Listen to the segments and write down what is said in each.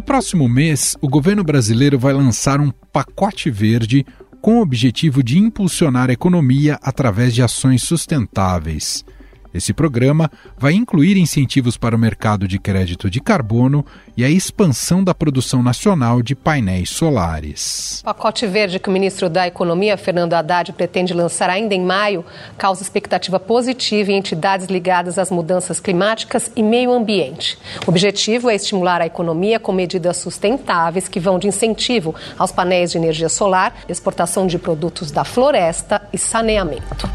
No próximo mês, o governo brasileiro vai lançar um pacote verde com o objetivo de impulsionar a economia através de ações sustentáveis. Esse programa vai incluir incentivos para o mercado de crédito de carbono e a expansão da produção nacional de painéis solares. O pacote verde que o ministro da Economia, Fernando Haddad, pretende lançar ainda em maio causa expectativa positiva em entidades ligadas às mudanças climáticas e meio ambiente. O objetivo é estimular a economia com medidas sustentáveis que vão de incentivo aos painéis de energia solar, exportação de produtos da floresta e saneamento.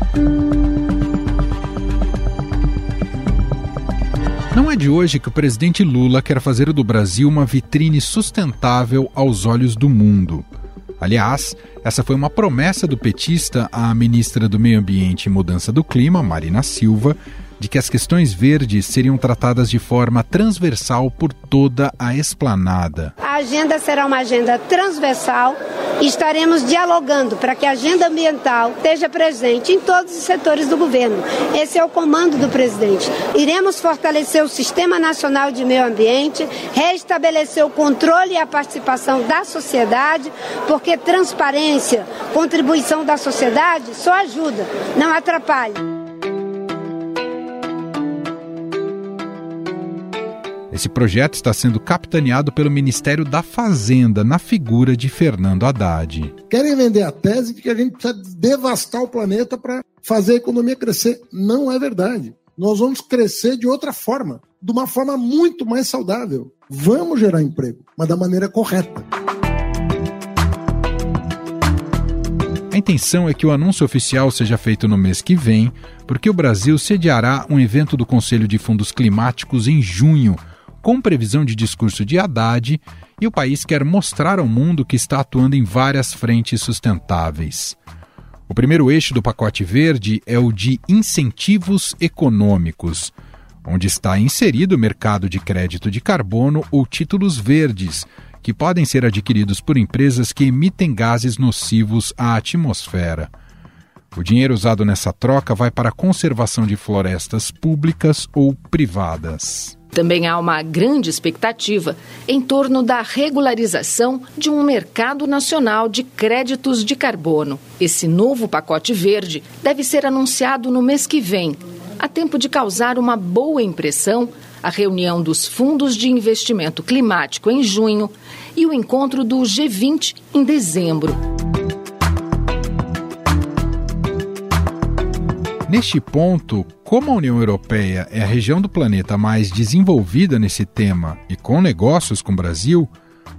Não é de hoje que o presidente Lula quer fazer do Brasil uma vitrine sustentável aos olhos do mundo. Aliás, essa foi uma promessa do petista à ministra do Meio Ambiente e Mudança do Clima, Marina Silva, de que as questões verdes seriam tratadas de forma transversal por toda a esplanada. A agenda será uma agenda transversal e estaremos dialogando para que a agenda ambiental esteja presente em todos os setores do governo. Esse é o comando do presidente. Iremos fortalecer o Sistema Nacional de Meio Ambiente, restabelecer o controle e a participação da sociedade, porque transparência, contribuição da sociedade só ajuda, não atrapalha. Esse projeto está sendo capitaneado pelo Ministério da Fazenda, na figura de Fernando Haddad. Querem vender a tese de que a gente precisa devastar o planeta para fazer a economia crescer. Não é verdade. Nós vamos crescer de outra forma, de uma forma muito mais saudável. Vamos gerar emprego, mas da maneira correta. A intenção é que o anúncio oficial seja feito no mês que vem, porque o Brasil sediará um evento do Conselho de Fundos Climáticos em junho, com previsão de discurso de Haddad, e o país quer mostrar ao mundo que está atuando em várias frentes sustentáveis. O primeiro eixo do pacote verde é o de incentivos econômicos, onde está inserido o mercado de crédito de carbono ou títulos verdes, que podem ser adquiridos por empresas que emitem gases nocivos à atmosfera. O dinheiro usado nessa troca vai para a conservação de florestas públicas ou privadas. Também há uma grande expectativa em torno da regularização de um mercado nacional de créditos de carbono. Esse novo pacote verde deve ser anunciado no mês que vem, a tempo de causar uma boa impressão a reunião dos fundos de investimento climático em junho e o encontro do G20 em dezembro. Neste ponto, como a União Europeia é a região do planeta mais desenvolvida nesse tema e com negócios com o Brasil,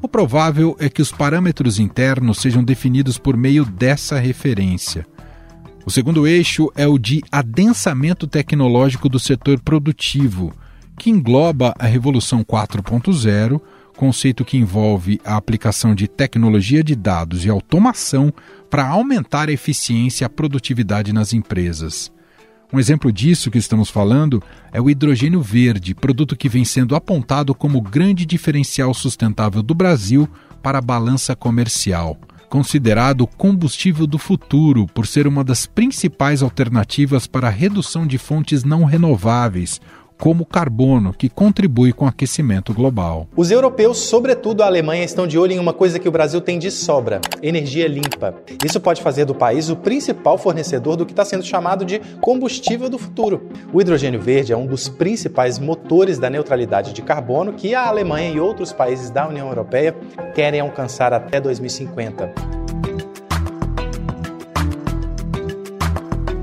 o provável é que os parâmetros internos sejam definidos por meio dessa referência. O segundo eixo é o de adensamento tecnológico do setor produtivo, que engloba a Revolução 4.0, conceito que envolve a aplicação de tecnologia de dados e automação para aumentar a eficiência e a produtividade nas empresas. Um exemplo disso que estamos falando é o hidrogênio verde, produto que vem sendo apontado como grande diferencial sustentável do Brasil para a balança comercial. Considerado o combustível do futuro por ser uma das principais alternativas para a redução de fontes não renováveis, como carbono, que contribui com o aquecimento global. Os europeus, sobretudo a Alemanha, estão de olho em uma coisa que o Brasil tem de sobra: energia limpa. Isso pode fazer do país o principal fornecedor do que está sendo chamado de combustível do futuro. O hidrogênio verde é um dos principais motores da neutralidade de carbono que a Alemanha e outros países da União Europeia querem alcançar até 2050.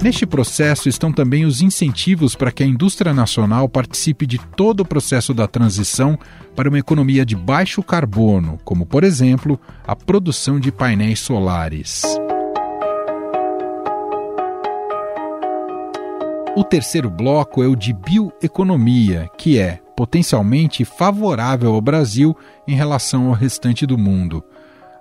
Neste processo estão também os incentivos para que a indústria nacional participe de todo o processo da transição para uma economia de baixo carbono, como, por exemplo, a produção de painéis solares. O terceiro bloco é o de bioeconomia, que é potencialmente favorável ao Brasil em relação ao restante do mundo.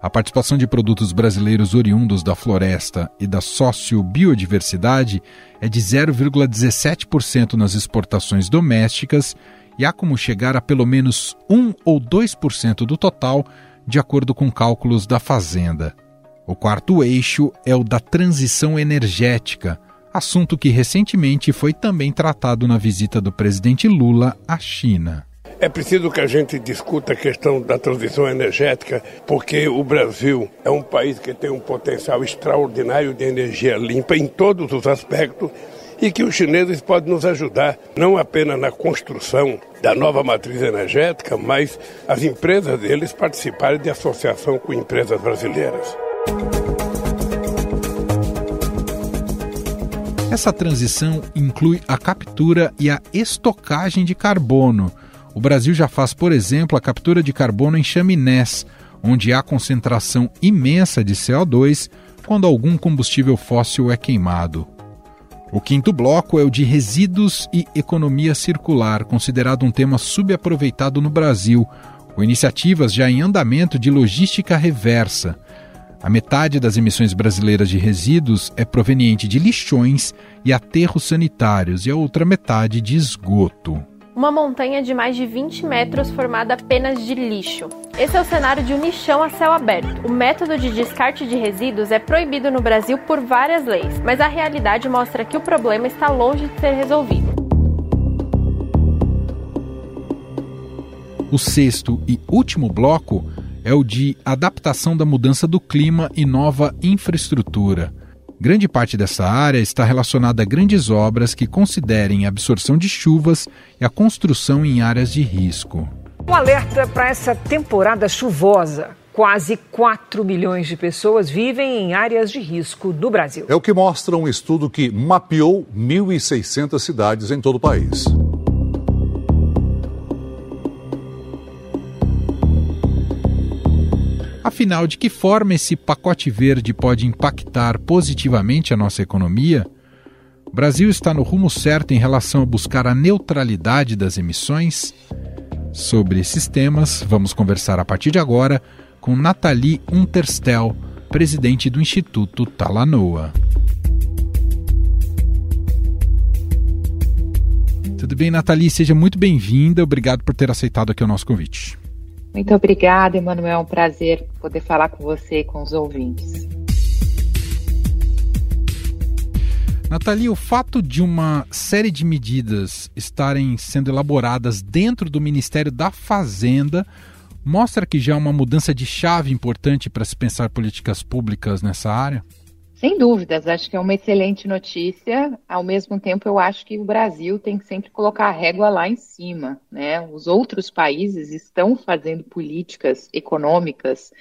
A participação de produtos brasileiros oriundos da floresta e da sociobiodiversidade é de 0,17% nas exportações domésticas e há como chegar a pelo menos 1 ou 2% do total, de acordo com cálculos da Fazenda. O quarto eixo é o da transição energética, assunto que recentemente foi também tratado na visita do presidente Lula à China. É preciso que a gente discuta a questão da transição energética, porque o Brasil é um país que tem um potencial extraordinário de energia limpa em todos os aspectos e que os chineses podem nos ajudar, não apenas na construção da nova matriz energética, mas as empresas deles participarem de associação com empresas brasileiras. Essa transição inclui a captura e a estocagem de carbono. O Brasil já faz, por exemplo, a captura de carbono em chaminés, onde há concentração imensa de CO2 quando algum combustível fóssil é queimado. O quinto bloco é o de resíduos e economia circular, considerado um tema subaproveitado no Brasil, com iniciativas já em andamento de logística reversa. A metade das emissões brasileiras de resíduos é proveniente de lixões e aterros sanitários, e a outra metade de esgoto uma montanha de mais de 20 metros formada apenas de lixo. Esse é o cenário de um lixão a céu aberto. O método de descarte de resíduos é proibido no Brasil por várias leis, mas a realidade mostra que o problema está longe de ser resolvido. O sexto e último bloco é o de adaptação da mudança do clima e nova infraestrutura. Grande parte dessa área está relacionada a grandes obras que considerem a absorção de chuvas e a construção em áreas de risco. Um alerta para essa temporada chuvosa. Quase 4 milhões de pessoas vivem em áreas de risco no Brasil. É o que mostra um estudo que mapeou 1.600 cidades em todo o país. Afinal, de que forma esse pacote verde pode impactar positivamente a nossa economia? O Brasil está no rumo certo em relação a buscar a neutralidade das emissões? Sobre esses temas, vamos conversar a partir de agora com Nathalie Unterstel, presidente do Instituto Talanoa. Tudo bem, Nathalie? Seja muito bem-vinda. Obrigado por ter aceitado aqui o nosso convite. Muito obrigada, Emanuel. É um prazer poder falar com você e com os ouvintes. Nathalie, o fato de uma série de medidas estarem sendo elaboradas dentro do Ministério da Fazenda mostra que já há uma mudança de chave importante para se pensar políticas públicas nessa área? Sem dúvidas, acho que é uma excelente notícia. Ao mesmo tempo, eu acho que o Brasil tem que sempre colocar a régua lá em cima. Né? Os outros países estão fazendo políticas econômicas,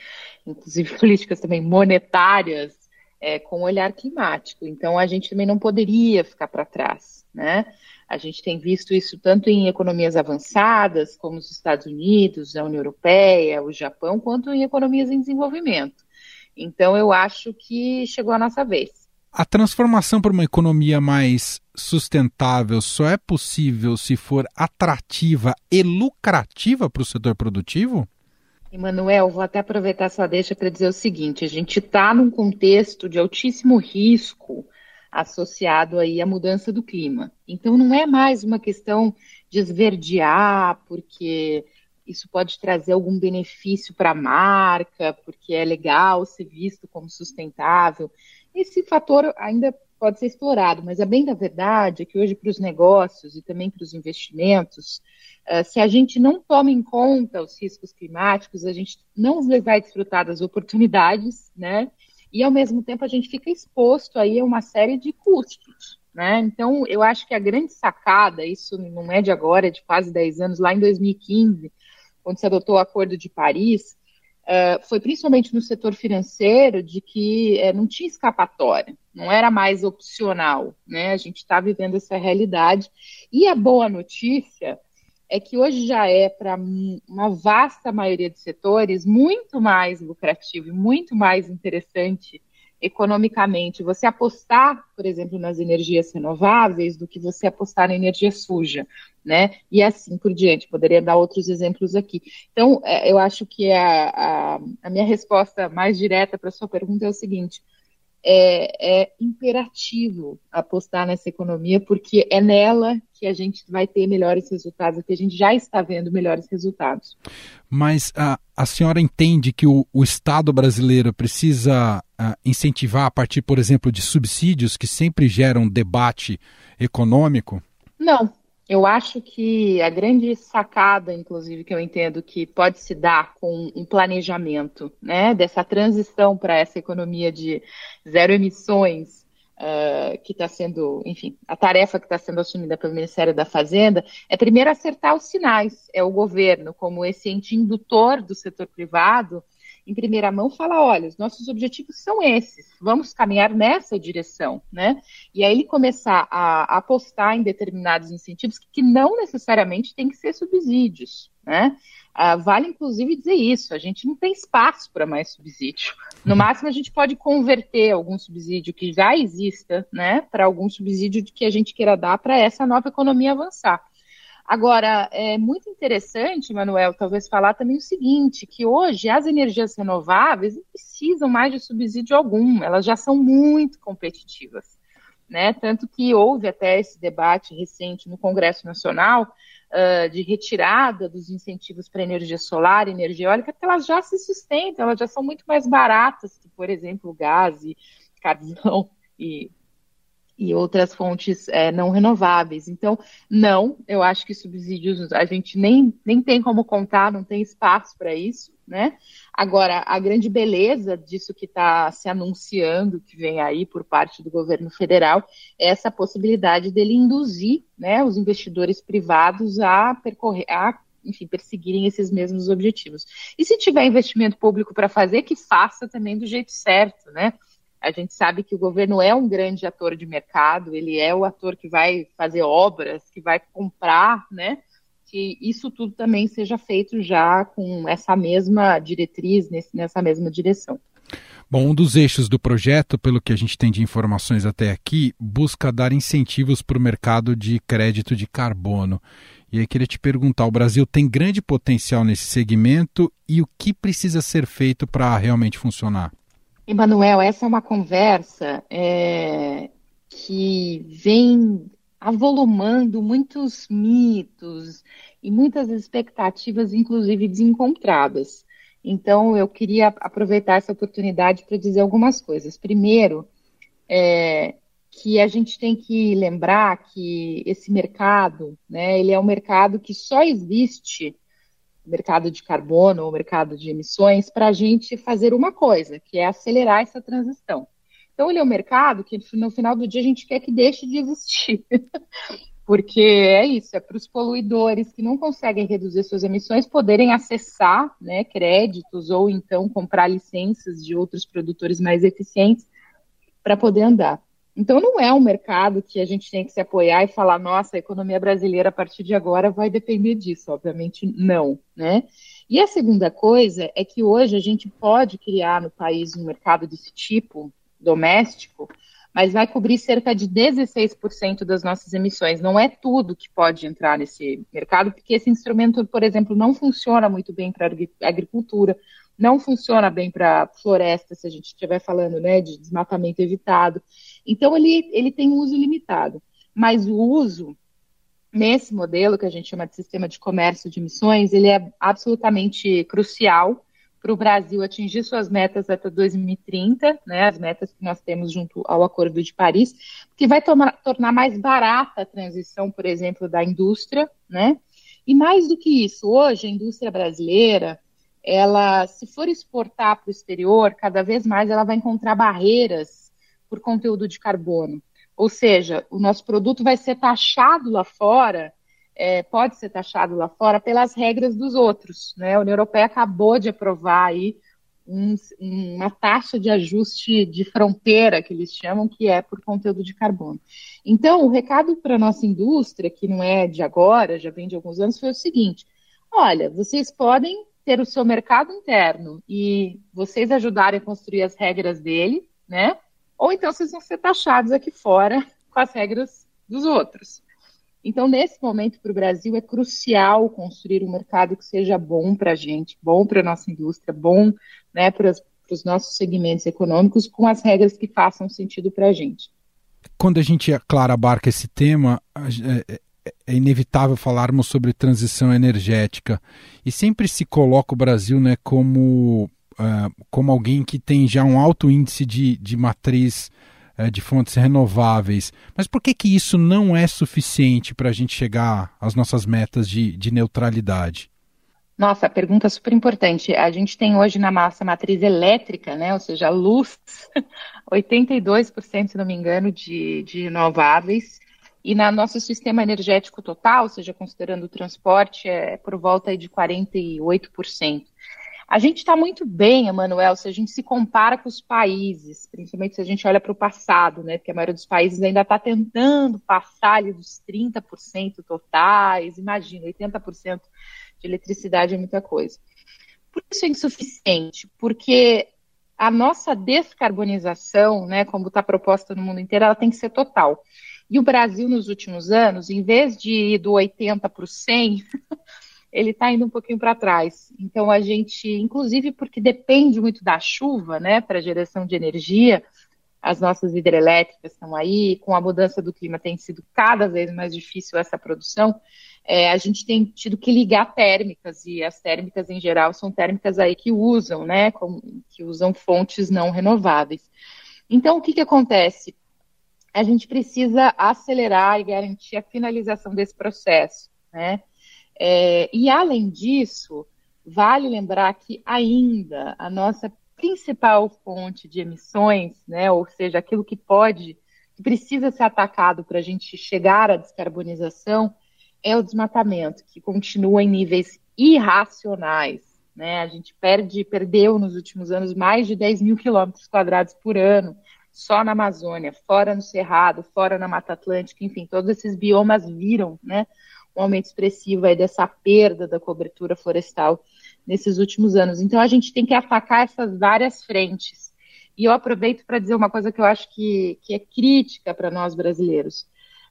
inclusive políticas também monetárias, é, com olhar climático. Então, a gente também não poderia ficar para trás. Né? A gente tem visto isso tanto em economias avançadas, como os Estados Unidos, a União Europeia, o Japão, quanto em economias em desenvolvimento. Então eu acho que chegou a nossa vez. A transformação para uma economia mais sustentável só é possível se for atrativa e lucrativa para o setor produtivo? Emanuel, vou até aproveitar sua deixa para dizer o seguinte: a gente está num contexto de altíssimo risco associado aí à mudança do clima. Então não é mais uma questão de esverdear, porque isso pode trazer algum benefício para a marca, porque é legal ser visto como sustentável. Esse fator ainda pode ser explorado, mas a bem da verdade é que hoje para os negócios e também para os investimentos, uh, se a gente não toma em conta os riscos climáticos, a gente não vai desfrutar das oportunidades, né? E ao mesmo tempo a gente fica exposto aí a uma série de custos. Né? Então, eu acho que a grande sacada, isso não é de agora, é de quase 10 anos, lá em 2015, quando se adotou o Acordo de Paris, uh, foi principalmente no setor financeiro de que uh, não tinha escapatória, não era mais opcional, né? A gente está vivendo essa realidade. E a boa notícia é que hoje já é para uma vasta maioria de setores muito mais lucrativo e muito mais interessante economicamente você apostar, por exemplo, nas energias renováveis do que você apostar na energia suja, né? E assim por diante. Poderia dar outros exemplos aqui. Então, é, eu acho que a, a, a minha resposta mais direta para a sua pergunta é o seguinte: é, é, imperativo apostar nessa economia, porque é nela que a gente vai ter melhores resultados, que a gente já está vendo melhores resultados. Mas a, a senhora entende que o, o Estado brasileiro precisa a, incentivar a partir, por exemplo, de subsídios que sempre geram debate econômico? Não, Eu acho que a grande sacada, inclusive, que eu entendo que pode se dar com um planejamento, né, dessa transição para essa economia de zero emissões, uh, que está sendo, enfim, a tarefa que está sendo assumida pelo Ministério da Fazenda, é primeiro acertar os sinais, é o governo como esse ente indutor do setor privado em primeira mão, fala: olha, os nossos objetivos são esses, vamos caminhar nessa direção, né? E aí ele começar a, apostar em determinados incentivos que, que não necessariamente tem que ser subsídios, né? Ah, vale inclusive dizer isso: a gente não tem espaço para mais subsídio. No máximo, a gente pode converter algum subsídio que já exista, né, para algum subsídio que a gente queira dar para essa nova economia avançar. Agora, é muito interessante, Manuel, talvez falar também o seguinte, que hoje as energias renováveis não precisam mais de subsídio algum, elas já são muito competitivas. Né? Tanto que houve até esse debate recente no Congresso Nacional uh, de retirada dos incentivos para energia solar e energia eólica, porque elas já se sustentam, elas já são muito mais baratas que, por exemplo, gás e carvão e e outras fontes é, não renováveis. Então, não, eu acho que subsídios a gente nem, nem tem como contar, não tem espaço para isso, né? Agora, a grande beleza disso que está se anunciando, que vem aí por parte do governo federal, é essa possibilidade dele induzir né, os investidores privados a percorrer, a enfim, perseguirem esses mesmos objetivos. E se tiver investimento público para fazer, que faça também do jeito certo, né? A gente sabe que o governo é um grande ator de mercado, ele é o ator que vai fazer obras, que vai comprar, né? Que isso tudo também seja feito já com essa mesma diretriz, nessa mesma direção. Bom, um dos eixos do projeto, pelo que a gente tem de informações até aqui, busca dar incentivos para o mercado de crédito de carbono. E aí queria te perguntar: o Brasil tem grande potencial nesse segmento e o que precisa ser feito para realmente funcionar? Emanuel, essa é uma conversa é, que vem avolumando muitos mitos e muitas expectativas, inclusive desencontradas. Então, eu queria aproveitar essa oportunidade para dizer algumas coisas. Primeiro, é, que a gente tem que lembrar que esse mercado, né, ele é um mercado que só existe mercado de carbono ou mercado de emissões para a gente fazer uma coisa, que é acelerar essa transição. Então, ele é um mercado que no final do dia a gente quer que deixe de existir. Porque é isso, é para os poluidores que não conseguem reduzir suas emissões poderem acessar né, créditos ou então comprar licenças de outros produtores mais eficientes para poder andar. Então, não é um mercado que a gente tem que se apoiar e falar, nossa, a economia brasileira a partir de agora vai depender disso. Obviamente, não, né? E a segunda coisa é que hoje a gente pode criar no país um mercado desse tipo, doméstico, mas vai cobrir cerca de 16% das nossas emissões. Não é tudo que pode entrar nesse mercado, porque esse instrumento, por exemplo, não funciona muito bem para a agricultura, não funciona bem para floresta, se a gente estiver falando né, de desmatamento evitado. Então, ele, ele tem um uso limitado. Mas o uso, nesse modelo que a gente chama de sistema de comércio de emissões, ele é absolutamente crucial para o Brasil atingir suas metas até 2030, né, as metas que nós temos junto ao Acordo de Paris, que vai tomar, tornar mais barata a transição, por exemplo, da indústria, né? E mais do que isso, hoje a indústria brasileira, ela, se for exportar para o exterior, cada vez mais ela vai encontrar barreiras por conteúdo de carbono. Ou seja, o nosso produto vai ser taxado lá fora, é, pode ser taxado lá fora pelas regras dos outros. Né? A União Europeia acabou de aprovar aí um, uma taxa de ajuste de fronteira, que eles chamam, que é por conteúdo de carbono. Então, o recado para a nossa indústria, que não é de agora, já vem de alguns anos, foi o seguinte: olha, vocês podem ter o seu mercado interno e vocês ajudarem a construir as regras dele, né? Ou então vocês vão ser taxados aqui fora com as regras dos outros. Então, nesse momento, para o Brasil, é crucial construir um mercado que seja bom para a gente, bom para a nossa indústria, bom né, para os nossos segmentos econômicos, com as regras que façam sentido para a gente. Quando a gente, Clara, abarca esse tema, é, é inevitável falarmos sobre transição energética e sempre se coloca o Brasil né, como, uh, como alguém que tem já um alto índice de, de matriz é, de fontes renováveis. Mas por que, que isso não é suficiente para a gente chegar às nossas metas de, de neutralidade? Nossa, pergunta super importante. A gente tem hoje na nossa matriz elétrica, né, ou seja, luz, 82%, se não me engano, de, de renováveis. E no nosso sistema energético total, ou seja, considerando o transporte, é por volta de 48%. A gente está muito bem, Emanuel, se a gente se compara com os países, principalmente se a gente olha para o passado, né? Porque a maioria dos países ainda está tentando passar ali dos 30% totais, imagina, 80% de eletricidade é muita coisa. Por isso é insuficiente, porque a nossa descarbonização, né, como está proposta no mundo inteiro, ela tem que ser total. E o Brasil, nos últimos anos, em vez de ir do 80 para o 100, ele está indo um pouquinho para trás. Então, a gente, inclusive porque depende muito da chuva, né, para geração de energia, as nossas hidrelétricas estão aí, com a mudança do clima tem sido cada vez mais difícil essa produção, é, a gente tem tido que ligar térmicas, e as térmicas em geral são térmicas aí que usam, né, que usam fontes não renováveis. Então, o que, que acontece? A gente precisa acelerar e garantir a finalização desse processo, né? É, e além disso, vale lembrar que ainda a nossa principal fonte de emissões, né, ou seja, aquilo que pode, que precisa ser atacado para a gente chegar à descarbonização, é o desmatamento, que continua em níveis irracionais. Né? A gente perde, perdeu nos últimos anos mais de 10 mil quilômetros quadrados por ano, só na Amazônia, fora no Cerrado, fora na Mata Atlântica, enfim, todos esses biomas viram né, um aumento expressivo aí dessa perda da cobertura florestal nesses últimos anos. Então a gente tem que atacar essas várias frentes. E eu aproveito para dizer uma coisa que eu acho que, que é crítica para nós brasileiros.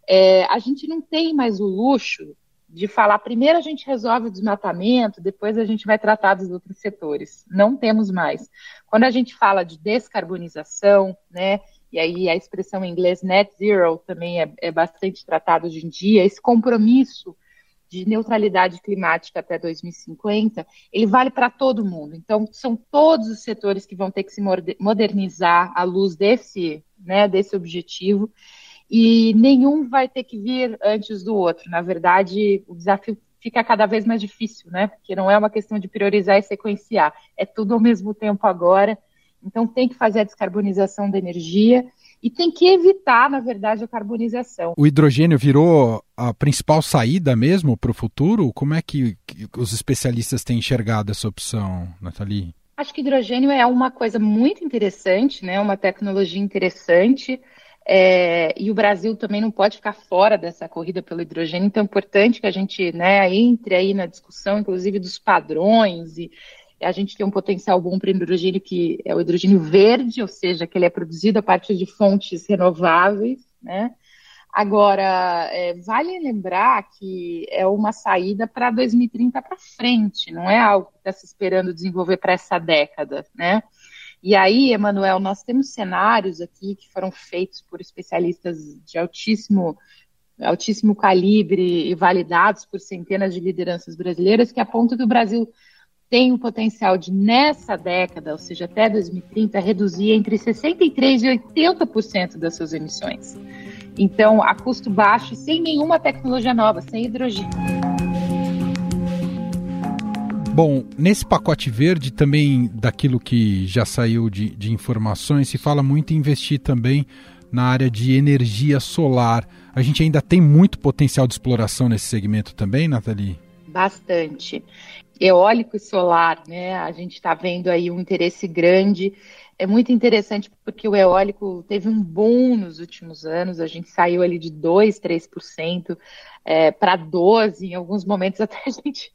É, a gente não tem mais o luxo de falar primeiro a gente resolve o desmatamento, depois a gente vai tratar dos outros setores. Não temos mais. Quando a gente fala de descarbonização, né, e aí a expressão em inglês net zero também é, é bastante tratado hoje em dia, esse compromisso de neutralidade climática até 2050, ele vale para todo mundo. Então, são todos os setores que vão ter que se modernizar à luz desse, né, desse objetivo, e nenhum vai ter que vir antes do outro. Na verdade, o desafio fica cada vez mais difícil, né? Porque não é uma questão de priorizar e sequenciar, é tudo ao mesmo tempo agora. Então, tem que fazer a descarbonização da energia e tem que evitar, na verdade, a carbonização. O hidrogênio virou a principal saída mesmo para o futuro? Como é que, os especialistas têm enxergado essa opção, Nathalie? Acho que hidrogênio é uma coisa muito interessante, né? uma tecnologia interessante. É, e o Brasil também não pode ficar fora dessa corrida pelo hidrogênio, então é importante que a gente né, entre aí na discussão, inclusive, dos padrões e, a gente tem um potencial bom para hidrogênio que é o hidrogênio verde, ou seja, que ele é produzido a partir de fontes renováveis, né? Agora, é, vale lembrar que é uma saída para 2030 para frente, não é algo que está se esperando desenvolver para essa década, né? E aí, Emanuel, nós temos cenários aqui que foram feitos por especialistas de altíssimo, altíssimo calibre e validados por centenas de lideranças brasileiras que apontam que o Brasil tem o potencial de, nessa década, ou seja, até 2030, reduzir entre 63% e 80% das suas emissões. Então, a custo baixo e sem nenhuma tecnologia nova, sem hidrogênio. Bom, nesse pacote verde também, daquilo que já saiu de, de informações, se fala muito em investir também na área de energia solar. A gente ainda tem muito potencial de exploração nesse segmento também, Nathalie? Bastante eólico e solar, né? A gente está vendo aí um interesse grande. É muito interessante porque o eólico teve um boom nos últimos anos, a gente saiu ali de 2, 3% é, para 12%, em alguns momentos até a gente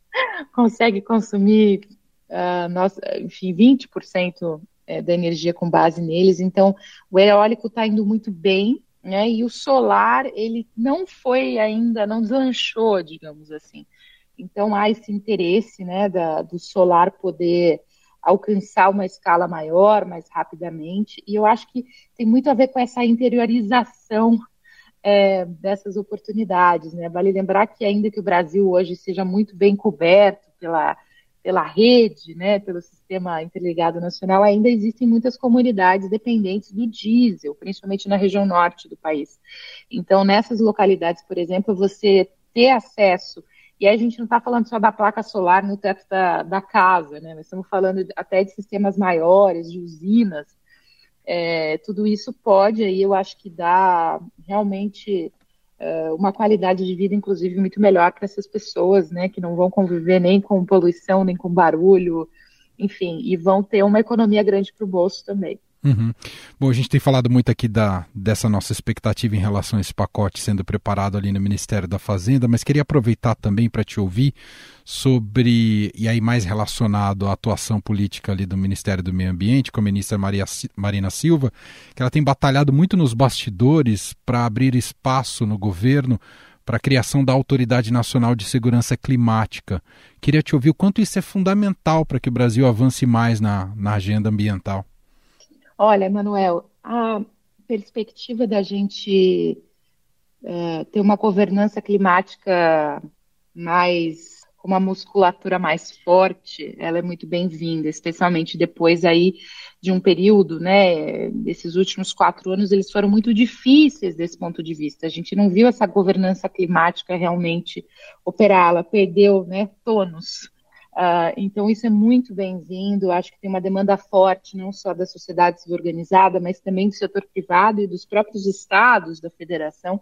consegue consumir, uh, nossa, enfim, 20% é, da energia com base neles. Então, o eólico está indo muito bem, né? E o solar, ele não foi ainda, não deslanchou, digamos assim. Então há esse interesse né, da, do solar poder alcançar uma escala maior, mais rapidamente, e eu acho que tem muito a ver com essa interiorização é, dessas oportunidades. Né? Vale lembrar que ainda que o Brasil hoje seja muito bem coberto pela, pela rede, né, pelo sistema interligado nacional, ainda existem muitas comunidades dependentes do diesel, principalmente na região norte do país. Então, nessas localidades, por exemplo, você ter acesso, e a gente não está falando só da placa solar no teto da, da casa, né, nós estamos falando até de sistemas maiores, de usinas, é, tudo isso pode aí, eu acho que dá realmente é, uma qualidade de vida, inclusive, muito melhor para essas pessoas, né, que não vão conviver nem com poluição, nem com barulho, enfim, e vão ter uma economia grande para o bolso também. Uhum. Bom, a gente tem falado muito aqui da, dessa nossa expectativa em relação a esse pacote sendo preparado ali no Ministério da Fazenda, mas queria aproveitar também para te ouvir sobre, e aí mais relacionado à atuação política ali do Ministério do Meio Ambiente, com a ministra Maria, Marina Silva, que ela tem batalhado muito nos bastidores para abrir espaço no governo para a criação da Autoridade Nacional de Segurança Climática. Queria te ouvir o quanto isso é fundamental para que o Brasil avance mais na, na agenda ambiental. Olha, Manuel, a perspectiva da gente uh, ter uma governança climática mais com uma musculatura mais forte, ela é muito bem-vinda, especialmente depois aí de um período, né, desses últimos quatro anos, eles foram muito difíceis desse ponto de vista. A gente não viu essa governança climática realmente operar, ela perdeu, né, tônus. Uh, então, isso é muito bem-vindo. Acho que tem uma demanda forte, não só da sociedade civil organizada, mas também do setor privado e dos próprios estados da federação,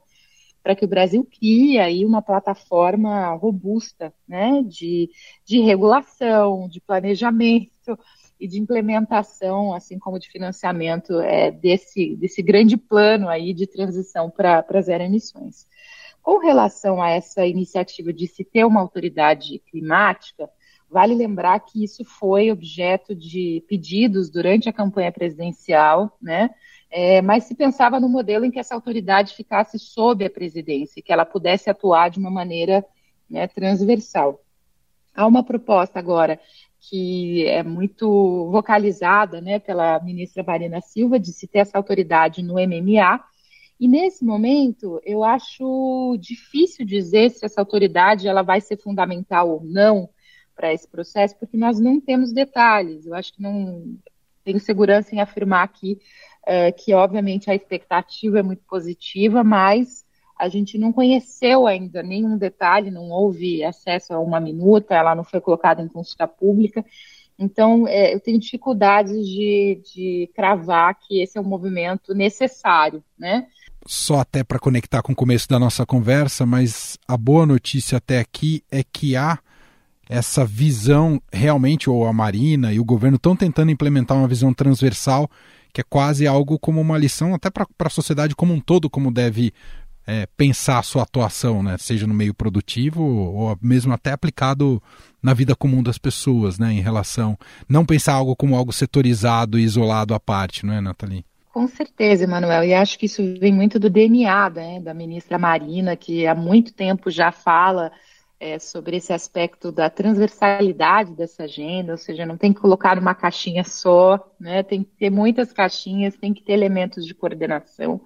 para que o Brasil crie aí uma plataforma robusta né, de, de regulação, de planejamento e de implementação, assim como de financiamento é, desse, desse grande plano aí de transição para zero emissões. Com relação a essa iniciativa de se ter uma autoridade climática, Vale lembrar que isso foi objeto de pedidos durante a campanha presidencial, né? É, mas se pensava no modelo em que essa autoridade ficasse sob a presidência, que ela pudesse atuar de uma maneira né, transversal. Há uma proposta agora que é muito vocalizada né, pela ministra Marina Silva de se ter essa autoridade no MMA. E nesse momento, eu acho difícil dizer se essa autoridade ela vai ser fundamental ou não para esse processo, porque nós não temos detalhes. Eu acho que não tenho segurança em afirmar aqui é, que, obviamente, a expectativa é muito positiva, mas a gente não conheceu ainda nenhum detalhe, não houve acesso a uma minuta, ela não foi colocada em consulta pública. Então, é, eu tenho dificuldades de, de cravar que esse é um movimento necessário, né? Só até para conectar com o começo da nossa conversa, mas a boa notícia até aqui é que há essa visão realmente, ou a Marina e o governo estão tentando implementar uma visão transversal, que é quase algo como uma lição até para a sociedade como um todo, como deve é, pensar a sua atuação, né? seja no meio produtivo ou mesmo até aplicado na vida comum das pessoas, né? em relação. Não pensar algo como algo setorizado e isolado à parte, não é, Nathalie? Com certeza, Emanuel, e acho que isso vem muito do DNA né, da ministra Marina, que há muito tempo já fala é, sobre esse aspecto da transversalidade dessa agenda, ou seja, não tem que colocar uma caixinha só, né? Tem que ter muitas caixinhas, tem que ter elementos de coordenação.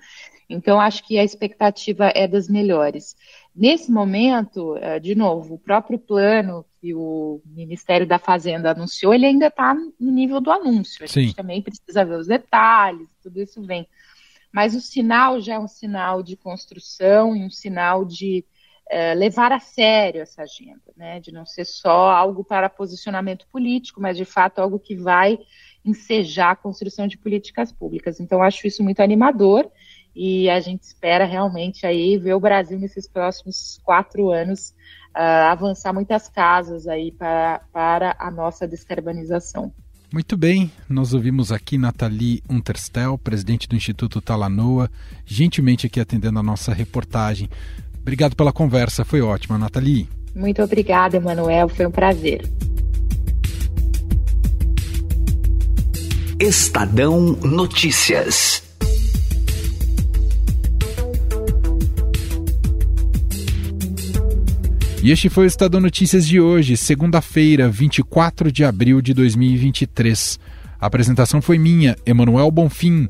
Então, acho que a expectativa é das melhores. Nesse momento, é, de novo, o próprio plano que o Ministério da Fazenda anunciou, ele ainda está no nível do anúncio. A Sim. gente também precisa ver os detalhes, tudo isso vem. Mas o sinal já é um sinal de construção e um sinal de é, levar a sério essa agenda, né, de não ser só algo para posicionamento político, mas de fato algo que vai ensejar a construção de políticas públicas. Então, acho isso muito animador e a gente espera realmente aí ver o Brasil nesses próximos quatro anos uh, avançar muitas casas aí para, para a nossa descarbonização. Muito bem, nós ouvimos aqui Nathalie Unterstel, presidente do Instituto Talanoa, gentilmente aqui atendendo a nossa reportagem. Obrigado pela conversa, foi ótima, Nathalie. Muito obrigada, Emanuel, foi um prazer. Estadão Notícias. E este foi o Estadão Notícias de hoje, segunda-feira, 24 de abril de 2023. A apresentação foi minha, Emanuel Bonfim.